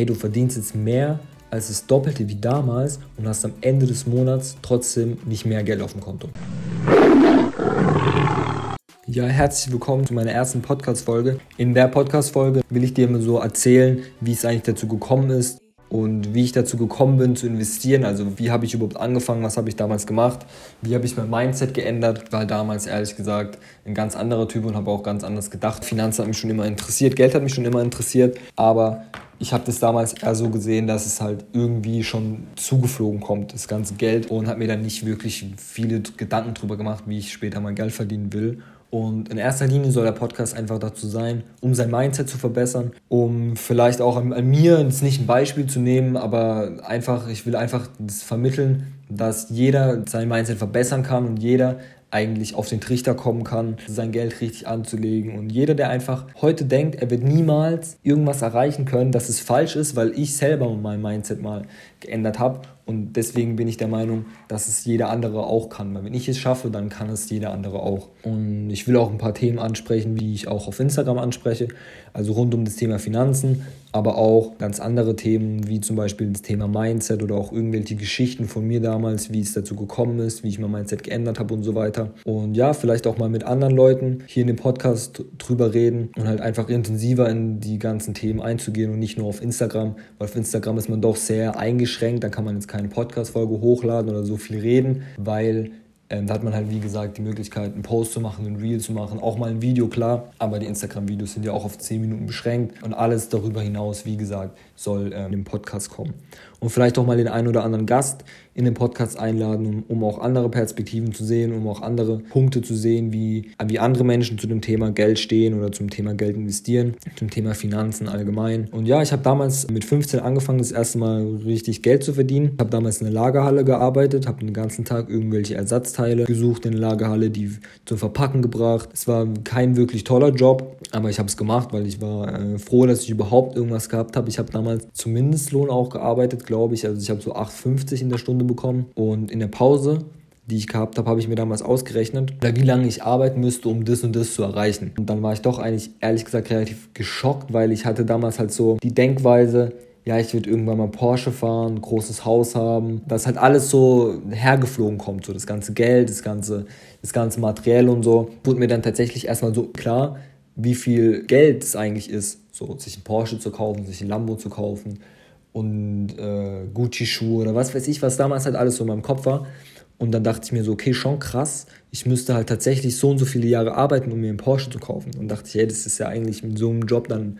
hey, du verdienst jetzt mehr als das Doppelte wie damals und hast am Ende des Monats trotzdem nicht mehr Geld auf dem Konto. Ja, herzlich willkommen zu meiner ersten Podcast-Folge. In der Podcast-Folge will ich dir mal so erzählen, wie es eigentlich dazu gekommen ist, und wie ich dazu gekommen bin zu investieren. Also wie habe ich überhaupt angefangen, was habe ich damals gemacht, wie habe ich mein Mindset geändert. Ich war damals ehrlich gesagt ein ganz anderer Typ und habe auch ganz anders gedacht. Finanzen hat mich schon immer interessiert, Geld hat mich schon immer interessiert, aber ich habe das damals eher so gesehen, dass es halt irgendwie schon zugeflogen kommt, das ganze Geld und habe mir dann nicht wirklich viele Gedanken darüber gemacht, wie ich später mal Geld verdienen will. Und in erster Linie soll der Podcast einfach dazu sein, um sein Mindset zu verbessern, um vielleicht auch an, an mir jetzt nicht ein Beispiel zu nehmen, aber einfach, ich will einfach das vermitteln, dass jeder sein Mindset verbessern kann und jeder eigentlich auf den Trichter kommen kann, sein Geld richtig anzulegen. Und jeder, der einfach heute denkt, er wird niemals irgendwas erreichen können, dass es falsch ist, weil ich selber mein Mindset mal geändert habe und deswegen bin ich der Meinung, dass es jeder andere auch kann. Weil wenn ich es schaffe, dann kann es jeder andere auch. Und ich will auch ein paar Themen ansprechen, wie ich auch auf Instagram anspreche. Also rund um das Thema Finanzen, aber auch ganz andere Themen, wie zum Beispiel das Thema Mindset oder auch irgendwelche Geschichten von mir damals, wie es dazu gekommen ist, wie ich mein Mindset geändert habe und so weiter. Und ja, vielleicht auch mal mit anderen Leuten hier in dem Podcast drüber reden und halt einfach intensiver in die ganzen Themen einzugehen und nicht nur auf Instagram, weil auf Instagram ist man doch sehr eingeschränkt, da kann man jetzt keine Podcast-Folge hochladen oder so viel reden, weil ähm, da hat man halt, wie gesagt, die Möglichkeit, einen Post zu machen, ein Reel zu machen, auch mal ein Video, klar. Aber die Instagram-Videos sind ja auch auf 10 Minuten beschränkt. Und alles darüber hinaus, wie gesagt, soll ähm, im Podcast kommen. Und vielleicht auch mal den einen oder anderen Gast in den Podcast einladen, um, um auch andere Perspektiven zu sehen, um auch andere Punkte zu sehen, wie, wie andere Menschen zu dem Thema Geld stehen oder zum Thema Geld investieren, zum Thema Finanzen allgemein. Und ja, ich habe damals mit 15 angefangen, das erste Mal richtig Geld zu verdienen. Ich habe damals in der Lagerhalle gearbeitet, habe den ganzen Tag irgendwelche Ersatzteile gesucht in der Lagerhalle, die zum Verpacken gebracht. Es war kein wirklich toller Job, aber ich habe es gemacht, weil ich war äh, froh, dass ich überhaupt irgendwas gehabt habe. Ich habe damals zum Mindestlohn auch gearbeitet, glaube ich. Also ich habe so 8,50 in der Stunde bekommen. Und in der Pause, die ich gehabt habe, habe ich mir damals ausgerechnet, wie lange ich arbeiten müsste, um das und das zu erreichen. Und dann war ich doch eigentlich ehrlich gesagt relativ geschockt, weil ich hatte damals halt so die Denkweise, ja, ich würde irgendwann mal Porsche fahren, ein großes Haus haben, dass halt alles so hergeflogen kommt, so das ganze Geld, das ganze, das ganze Materiell und so, wurde mir dann tatsächlich erstmal so klar, wie viel Geld es eigentlich ist, so sich ein Porsche zu kaufen, sich ein Lambo zu kaufen und äh, Gucci-Schuhe oder was weiß ich, was damals halt alles so in meinem Kopf war. Und dann dachte ich mir so, okay, schon krass, ich müsste halt tatsächlich so und so viele Jahre arbeiten, um mir einen Porsche zu kaufen. Und dachte ich, hey, das ist ja eigentlich mit so einem Job dann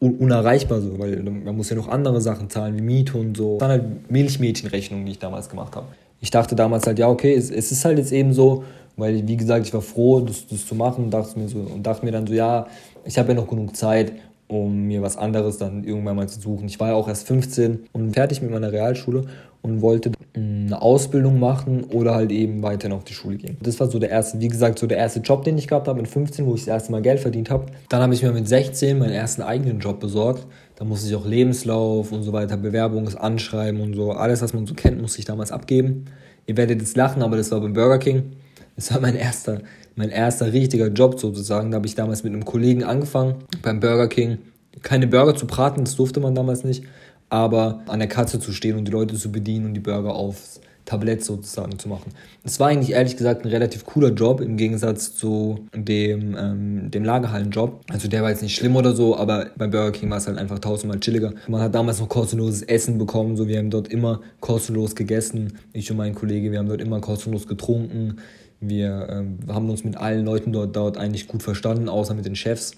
unerreichbar so, weil man muss ja noch andere Sachen zahlen, wie Miete und so. Das waren halt Milchmädchenrechnungen, die ich damals gemacht habe. Ich dachte damals halt, ja, okay, es, es ist halt jetzt eben so, weil, wie gesagt, ich war froh, das, das zu machen und dachte, mir so, und dachte mir dann so, ja, ich habe ja noch genug Zeit, um mir was anderes dann irgendwann mal zu suchen. Ich war ja auch erst 15 und fertig mit meiner Realschule und wollte eine Ausbildung machen oder halt eben weiter noch die Schule gehen. Das war so der erste, wie gesagt, so der erste Job, den ich gehabt habe mit 15, wo ich das erste Mal Geld verdient habe. Dann habe ich mir mit 16 meinen ersten eigenen Job besorgt. Da musste ich auch Lebenslauf und so weiter, Bewerbungsanschreiben und so, alles, was man so kennt, musste ich damals abgeben. Ihr werdet jetzt lachen, aber das war beim Burger King. Das war mein erster, mein erster richtiger Job sozusagen. Da habe ich damals mit einem Kollegen angefangen beim Burger King. Keine Burger zu braten, das durfte man damals nicht, aber an der Katze zu stehen und die Leute zu bedienen und die Burger aufs Tablett sozusagen zu machen. Das war eigentlich ehrlich gesagt ein relativ cooler Job im Gegensatz zu dem, ähm, dem Lagerhallenjob. Also der war jetzt nicht schlimm oder so, aber beim Burger King war es halt einfach tausendmal chilliger. Man hat damals noch kostenloses Essen bekommen, so wir haben dort immer kostenlos gegessen. Ich und mein Kollege, wir haben dort immer kostenlos getrunken. Wir ähm, haben uns mit allen Leuten dort, dort eigentlich gut verstanden, außer mit den Chefs.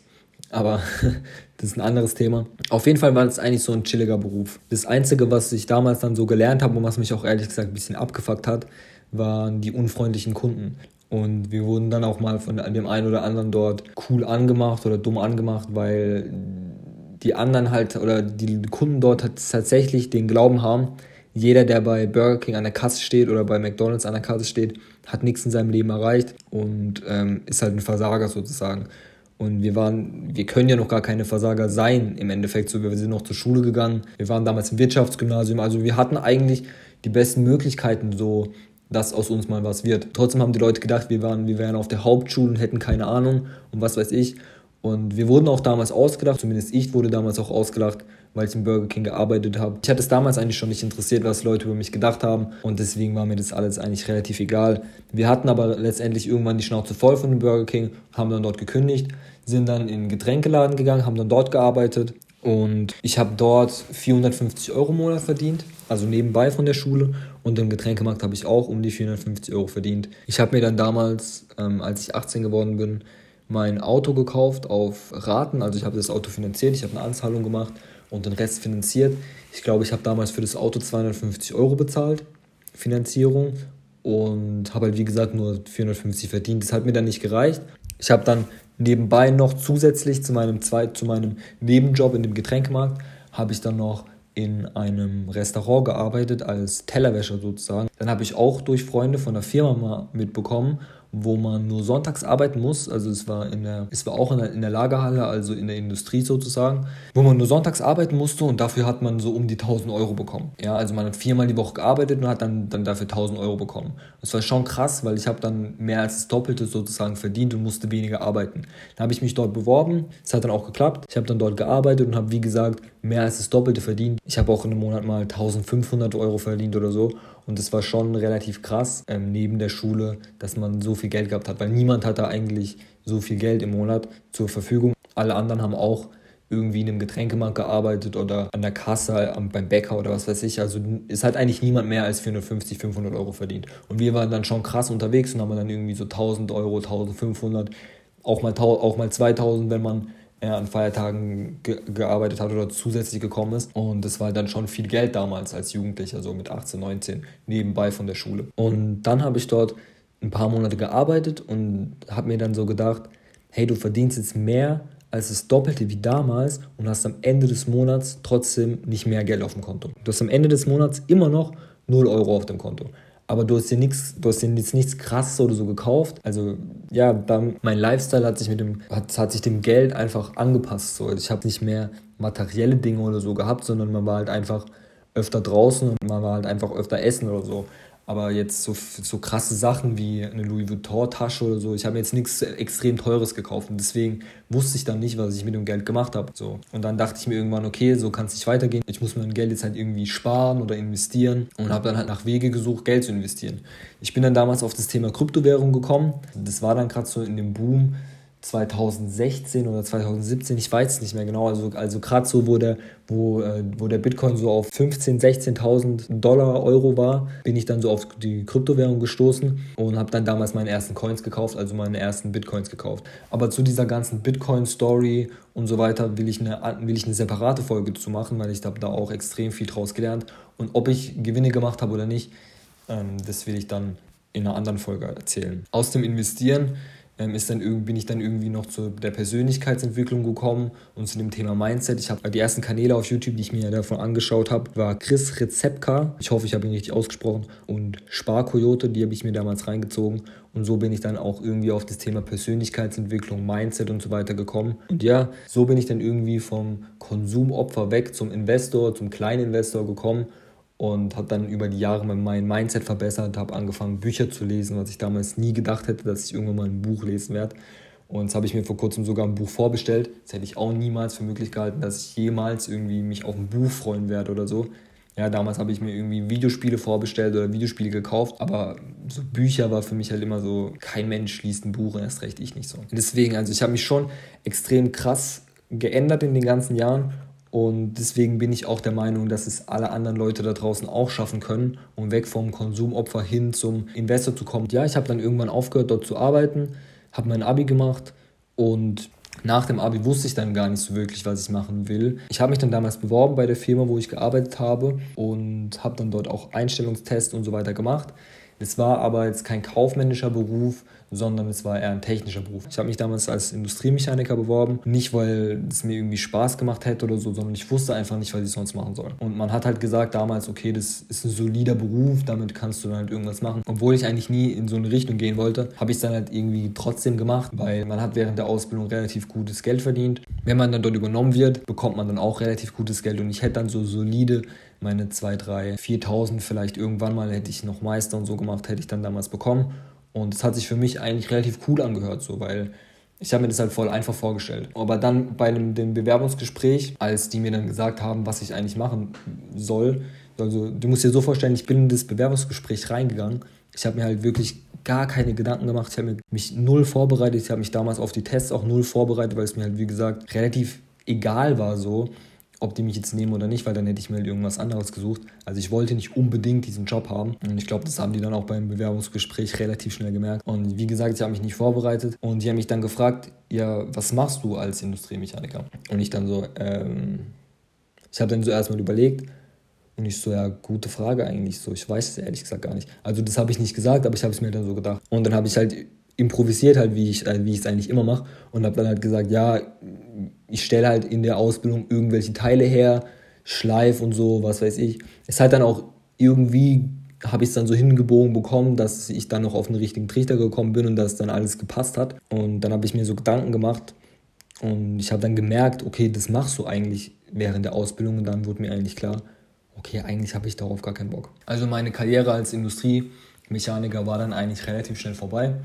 Aber das ist ein anderes Thema. Auf jeden Fall war das eigentlich so ein chilliger Beruf. Das Einzige, was ich damals dann so gelernt habe und was mich auch ehrlich gesagt ein bisschen abgefuckt hat, waren die unfreundlichen Kunden. Und wir wurden dann auch mal von dem einen oder anderen dort cool angemacht oder dumm angemacht, weil die anderen halt oder die Kunden dort tatsächlich den Glauben haben, jeder, der bei Burger King an der Kasse steht oder bei McDonald's an der Kasse steht, hat nichts in seinem Leben erreicht und ähm, ist halt ein Versager sozusagen. Und wir waren, wir können ja noch gar keine Versager sein im Endeffekt. So, wir sind noch zur Schule gegangen. Wir waren damals im Wirtschaftsgymnasium. Also wir hatten eigentlich die besten Möglichkeiten, so dass aus uns mal was wird. Trotzdem haben die Leute gedacht, wir waren, wir wären auf der Hauptschule und hätten keine Ahnung und was weiß ich. Und wir wurden auch damals ausgedacht, zumindest ich wurde damals auch ausgedacht, weil ich im Burger King gearbeitet habe. Ich hatte es damals eigentlich schon nicht interessiert, was Leute über mich gedacht haben und deswegen war mir das alles eigentlich relativ egal. Wir hatten aber letztendlich irgendwann die Schnauze voll von dem Burger King, haben dann dort gekündigt, sind dann in den Getränkeladen gegangen, haben dann dort gearbeitet und ich habe dort 450 Euro im Monat verdient, also nebenbei von der Schule. Und im Getränkemarkt habe ich auch um die 450 Euro verdient. Ich habe mir dann damals, ähm, als ich 18 geworden bin, mein Auto gekauft auf Raten. Also ich habe das Auto finanziert, ich habe eine Anzahlung gemacht und den Rest finanziert. Ich glaube, ich habe damals für das Auto 250 Euro bezahlt, Finanzierung. Und habe halt, wie gesagt, nur 450 verdient. Das hat mir dann nicht gereicht. Ich habe dann nebenbei noch zusätzlich zu meinem, Zweit, zu meinem Nebenjob in dem Getränkemarkt, habe ich dann noch in einem Restaurant gearbeitet als Tellerwäscher sozusagen. Dann habe ich auch durch Freunde von der Firma mal mitbekommen, wo man nur sonntags arbeiten muss. Also es war, in der, es war auch in der, in der Lagerhalle, also in der Industrie sozusagen, wo man nur sonntags arbeiten musste und dafür hat man so um die 1000 Euro bekommen. Ja, also man hat viermal die Woche gearbeitet und hat dann, dann dafür 1000 Euro bekommen. Das war schon krass, weil ich habe dann mehr als das Doppelte sozusagen verdient und musste weniger arbeiten. Dann habe ich mich dort beworben, es hat dann auch geklappt. Ich habe dann dort gearbeitet und habe, wie gesagt, mehr als das Doppelte verdient. Ich habe auch in einem Monat mal 1500 Euro verdient oder so und das war schon relativ krass ähm, neben der Schule, dass man so viel Geld gehabt hat, weil niemand hat da eigentlich so viel Geld im Monat zur Verfügung. Alle anderen haben auch irgendwie in einem Getränkemarkt gearbeitet oder an der Kasse beim Bäcker oder was weiß ich. Also es hat eigentlich niemand mehr als 450, 500 Euro verdient. Und wir waren dann schon krass unterwegs und haben dann irgendwie so 1000 Euro, 1500, auch mal, auch mal 2000, wenn man er an Feiertagen ge gearbeitet hat oder zusätzlich gekommen ist. Und das war dann schon viel Geld damals als Jugendlicher, so mit 18, 19, nebenbei von der Schule. Und dann habe ich dort ein paar Monate gearbeitet und habe mir dann so gedacht, hey, du verdienst jetzt mehr als das Doppelte wie damals und hast am Ende des Monats trotzdem nicht mehr Geld auf dem Konto. Du hast am Ende des Monats immer noch 0 Euro auf dem Konto aber du hast dir nichts, du hast dir jetzt nichts krasses oder so gekauft. Also ja, dann, mein Lifestyle hat sich mit dem, hat, hat sich dem Geld einfach angepasst. So. Also ich habe nicht mehr materielle Dinge oder so gehabt, sondern man war halt einfach öfter draußen und man war halt einfach öfter essen oder so. Aber jetzt so, so krasse Sachen wie eine Louis Vuitton-Tasche oder so, ich habe jetzt nichts extrem Teures gekauft. Und deswegen wusste ich dann nicht, was ich mit dem Geld gemacht habe. So. Und dann dachte ich mir irgendwann, okay, so kann es nicht weitergehen. Ich muss mein Geld jetzt halt irgendwie sparen oder investieren. Und habe dann halt nach Wege gesucht, Geld zu investieren. Ich bin dann damals auf das Thema Kryptowährung gekommen. Das war dann gerade so in dem Boom 2016 oder 2017, ich weiß es nicht mehr genau, also, also gerade so, wo der, wo, äh, wo der Bitcoin so auf 15.000, 16.000 Dollar, Euro war, bin ich dann so auf die Kryptowährung gestoßen und habe dann damals meine ersten Coins gekauft, also meine ersten Bitcoins gekauft. Aber zu dieser ganzen Bitcoin-Story und so weiter will ich, eine, will ich eine separate Folge zu machen, weil ich habe da auch extrem viel draus gelernt. Und ob ich Gewinne gemacht habe oder nicht, ähm, das will ich dann in einer anderen Folge erzählen. Aus dem Investieren ist dann bin ich dann irgendwie noch zu der Persönlichkeitsentwicklung gekommen und zu dem Thema Mindset. Ich habe die ersten Kanäle auf YouTube, die ich mir davon angeschaut habe, war Chris Rezepka. Ich hoffe, ich habe ihn richtig ausgesprochen. Und Sparkoyote, die habe ich mir damals reingezogen. Und so bin ich dann auch irgendwie auf das Thema Persönlichkeitsentwicklung, Mindset und so weiter gekommen. Und ja, so bin ich dann irgendwie vom Konsumopfer weg zum Investor, zum Kleininvestor gekommen und habe dann über die Jahre mein Mindset verbessert, habe angefangen Bücher zu lesen, was ich damals nie gedacht hätte, dass ich irgendwann mal ein Buch lesen werde. Und jetzt habe ich mir vor kurzem sogar ein Buch vorbestellt. Das hätte ich auch niemals für möglich gehalten, dass ich jemals irgendwie mich auf ein Buch freuen werde oder so. Ja, damals habe ich mir irgendwie Videospiele vorbestellt oder Videospiele gekauft, aber so Bücher war für mich halt immer so, kein Mensch liest ein Buch, erst recht ich nicht so. deswegen, also ich habe mich schon extrem krass geändert in den ganzen Jahren und deswegen bin ich auch der Meinung, dass es alle anderen Leute da draußen auch schaffen können, um weg vom Konsumopfer hin zum Investor zu kommen. Ja, ich habe dann irgendwann aufgehört, dort zu arbeiten, habe mein Abi gemacht und nach dem Abi wusste ich dann gar nicht so wirklich, was ich machen will. Ich habe mich dann damals beworben bei der Firma, wo ich gearbeitet habe und habe dann dort auch Einstellungstests und so weiter gemacht. Es war aber jetzt kein kaufmännischer Beruf, sondern es war eher ein technischer Beruf. Ich habe mich damals als Industriemechaniker beworben, nicht weil es mir irgendwie Spaß gemacht hätte oder so, sondern ich wusste einfach nicht, was ich sonst machen soll. Und man hat halt gesagt damals, okay, das ist ein solider Beruf, damit kannst du dann halt irgendwas machen. Obwohl ich eigentlich nie in so eine Richtung gehen wollte, habe ich es dann halt irgendwie trotzdem gemacht, weil man hat während der Ausbildung relativ gutes Geld verdient. Wenn man dann dort übernommen wird, bekommt man dann auch relativ gutes Geld und ich hätte dann so solide meine 2, 3, 4.000 vielleicht irgendwann mal hätte ich noch Meister und so gemacht, hätte ich dann damals bekommen. Und es hat sich für mich eigentlich relativ cool angehört, so, weil Ich habe mir das halt voll einfach vorgestellt. Aber dann bei einem, dem Bewerbungsgespräch, als die mir dann gesagt haben, was ich eigentlich machen soll, also du musst dir so vorstellen, ich bin in das Bewerbungsgespräch reingegangen. Ich habe mir halt wirklich gar keine Gedanken gemacht. Ich habe mich null vorbereitet. Ich habe mich damals auf die Tests auch null vorbereitet, weil es mir halt, wie gesagt, relativ egal war so ob die mich jetzt nehmen oder nicht, weil dann hätte ich mir halt irgendwas anderes gesucht. Also ich wollte nicht unbedingt diesen Job haben. Und ich glaube, das haben die dann auch beim Bewerbungsgespräch relativ schnell gemerkt. Und wie gesagt, ich habe mich nicht vorbereitet. Und die haben mich dann gefragt, ja, was machst du als Industriemechaniker? Und ich dann so, ähm, ich habe dann so erstmal überlegt. Und ich so, ja, gute Frage eigentlich so. Ich weiß es ehrlich gesagt gar nicht. Also das habe ich nicht gesagt, aber ich habe es mir dann so gedacht. Und dann habe ich halt improvisiert halt, wie ich äh, wie es eigentlich immer mache und habe dann halt gesagt, ja, ich stelle halt in der Ausbildung irgendwelche Teile her, Schleif und so, was weiß ich. Es hat dann auch irgendwie habe ich es dann so hingebogen bekommen, dass ich dann noch auf den richtigen Trichter gekommen bin und dass dann alles gepasst hat. Und dann habe ich mir so Gedanken gemacht und ich habe dann gemerkt, okay, das machst du eigentlich während der Ausbildung und dann wurde mir eigentlich klar, okay, eigentlich habe ich darauf gar keinen Bock. Also meine Karriere als Industriemechaniker war dann eigentlich relativ schnell vorbei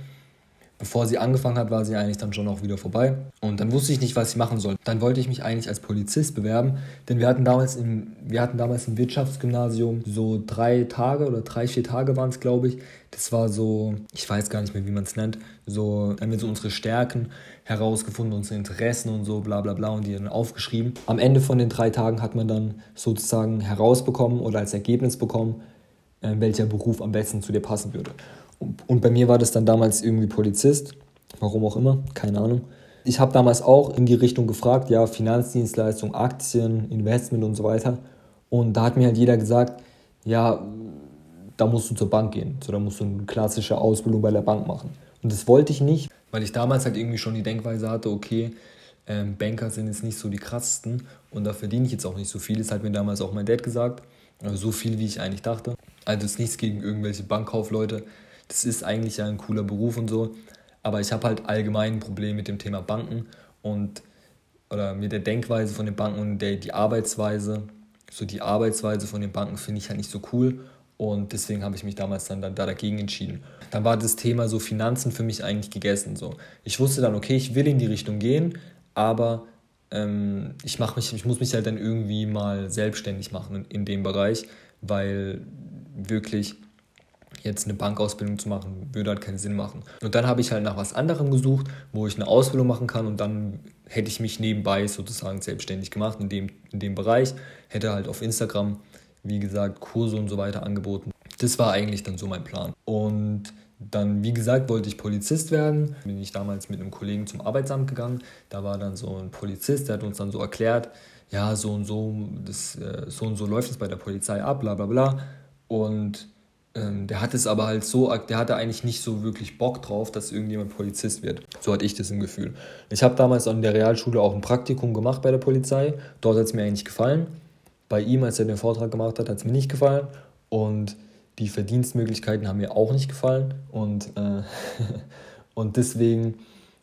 bevor sie angefangen hat, war sie eigentlich dann schon auch wieder vorbei. Und dann wusste ich nicht, was ich machen soll. Dann wollte ich mich eigentlich als Polizist bewerben, denn wir hatten damals im, wir hatten damals im Wirtschaftsgymnasium so drei Tage oder drei, vier Tage waren es, glaube ich. Das war so, ich weiß gar nicht mehr, wie man es nennt. So, haben wir so unsere Stärken herausgefunden, unsere Interessen und so, bla bla bla, und die dann aufgeschrieben. Am Ende von den drei Tagen hat man dann sozusagen herausbekommen oder als Ergebnis bekommen, äh, welcher Beruf am besten zu dir passen würde. Und bei mir war das dann damals irgendwie Polizist, warum auch immer, keine Ahnung. Ich habe damals auch in die Richtung gefragt, ja, Finanzdienstleistung, Aktien, Investment und so weiter. Und da hat mir halt jeder gesagt, ja, da musst du zur Bank gehen. So, da musst du eine klassische Ausbildung bei der Bank machen. Und das wollte ich nicht, weil ich damals halt irgendwie schon die Denkweise hatte, okay, ähm, Banker sind jetzt nicht so die krassesten und da verdiene ich jetzt auch nicht so viel. Das hat mir damals auch mein Dad gesagt. Also so viel, wie ich eigentlich dachte. Also ist nichts gegen irgendwelche Bankkaufleute das ist eigentlich ja ein cooler Beruf und so. Aber ich habe halt allgemein ein Problem mit dem Thema Banken und oder mit der Denkweise von den Banken und der, die Arbeitsweise. So die Arbeitsweise von den Banken finde ich halt nicht so cool. Und deswegen habe ich mich damals dann, dann da dagegen entschieden. Dann war das Thema so Finanzen für mich eigentlich gegessen. So. Ich wusste dann, okay, ich will in die Richtung gehen, aber ähm, ich, mach mich, ich muss mich halt dann irgendwie mal selbstständig machen in, in dem Bereich, weil wirklich jetzt eine Bankausbildung zu machen, würde halt keinen Sinn machen. Und dann habe ich halt nach was anderem gesucht, wo ich eine Ausbildung machen kann und dann hätte ich mich nebenbei sozusagen selbstständig gemacht in dem, in dem Bereich, hätte halt auf Instagram, wie gesagt, Kurse und so weiter angeboten. Das war eigentlich dann so mein Plan. Und dann, wie gesagt, wollte ich Polizist werden. Bin ich damals mit einem Kollegen zum Arbeitsamt gegangen. Da war dann so ein Polizist, der hat uns dann so erklärt, ja, so und so, das, äh, so und so läuft es bei der Polizei ab, bla bla bla. Und ähm, der hat es aber halt so, der hatte eigentlich nicht so wirklich Bock drauf, dass irgendjemand Polizist wird. So hatte ich das im Gefühl. Ich habe damals an der Realschule auch ein Praktikum gemacht bei der Polizei. Dort hat es mir eigentlich gefallen. Bei ihm, als er den Vortrag gemacht hat, hat es mir nicht gefallen. Und die Verdienstmöglichkeiten haben mir auch nicht gefallen. Und, äh, und deswegen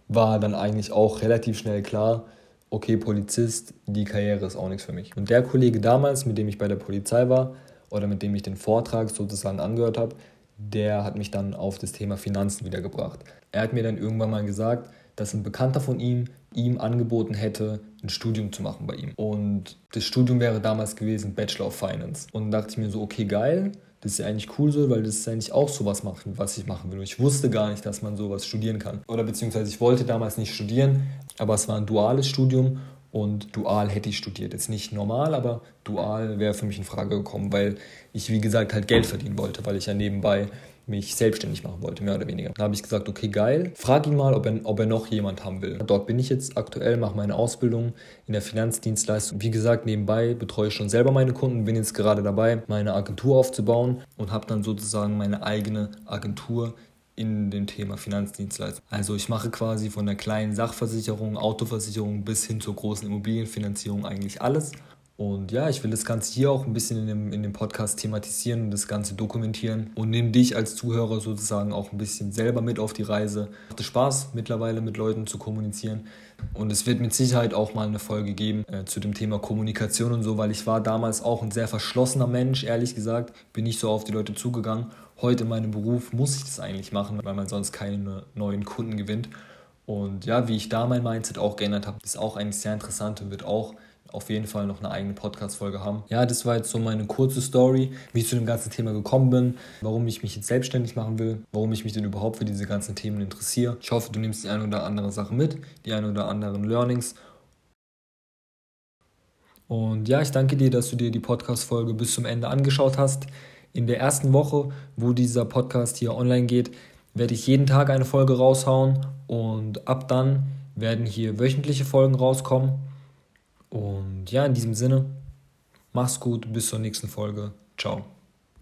war dann eigentlich auch relativ schnell klar, okay, Polizist, die Karriere ist auch nichts für mich. Und der Kollege damals, mit dem ich bei der Polizei war, oder mit dem ich den Vortrag sozusagen angehört habe, der hat mich dann auf das Thema Finanzen wiedergebracht. Er hat mir dann irgendwann mal gesagt, dass ein Bekannter von ihm ihm angeboten hätte, ein Studium zu machen bei ihm. Und das Studium wäre damals gewesen Bachelor of Finance. Und dachte ich mir so, okay, geil, das ist ja eigentlich cool so, weil das ist eigentlich auch sowas machen, was ich machen will. Und ich wusste gar nicht, dass man sowas studieren kann. Oder beziehungsweise ich wollte damals nicht studieren, aber es war ein duales Studium und dual hätte ich studiert. Jetzt nicht normal, aber dual wäre für mich in Frage gekommen, weil ich, wie gesagt, halt Geld verdienen wollte, weil ich ja nebenbei mich selbstständig machen wollte, mehr oder weniger. Da habe ich gesagt, okay, geil, frag ihn mal, ob er, ob er noch jemand haben will. Dort bin ich jetzt aktuell, mache meine Ausbildung in der Finanzdienstleistung. Wie gesagt, nebenbei betreue ich schon selber meine Kunden, bin jetzt gerade dabei, meine Agentur aufzubauen und habe dann sozusagen meine eigene Agentur, in dem Thema Finanzdienstleistung. Also ich mache quasi von der kleinen Sachversicherung, Autoversicherung bis hin zur großen Immobilienfinanzierung eigentlich alles. Und ja, ich will das Ganze hier auch ein bisschen in dem, in dem Podcast thematisieren und das Ganze dokumentieren und nehme dich als Zuhörer sozusagen auch ein bisschen selber mit auf die Reise. Macht es Spaß, mittlerweile mit Leuten zu kommunizieren. Und es wird mit Sicherheit auch mal eine Folge geben äh, zu dem Thema Kommunikation und so, weil ich war damals auch ein sehr verschlossener Mensch, ehrlich gesagt. Bin nicht so auf die Leute zugegangen heute in meinem Beruf muss ich das eigentlich machen, weil man sonst keine neuen Kunden gewinnt. Und ja, wie ich da mein Mindset auch geändert habe, ist auch eigentlich sehr interessant und wird auch auf jeden Fall noch eine eigene Podcast-Folge haben. Ja, das war jetzt so meine kurze Story, wie ich zu dem ganzen Thema gekommen bin, warum ich mich jetzt selbstständig machen will, warum ich mich denn überhaupt für diese ganzen Themen interessiere. Ich hoffe, du nimmst die eine oder andere Sache mit, die eine oder anderen Learnings. Und ja, ich danke dir, dass du dir die Podcast-Folge bis zum Ende angeschaut hast. In der ersten Woche, wo dieser Podcast hier online geht, werde ich jeden Tag eine Folge raushauen und ab dann werden hier wöchentliche Folgen rauskommen. Und ja, in diesem Sinne, mach's gut, bis zur nächsten Folge. Ciao.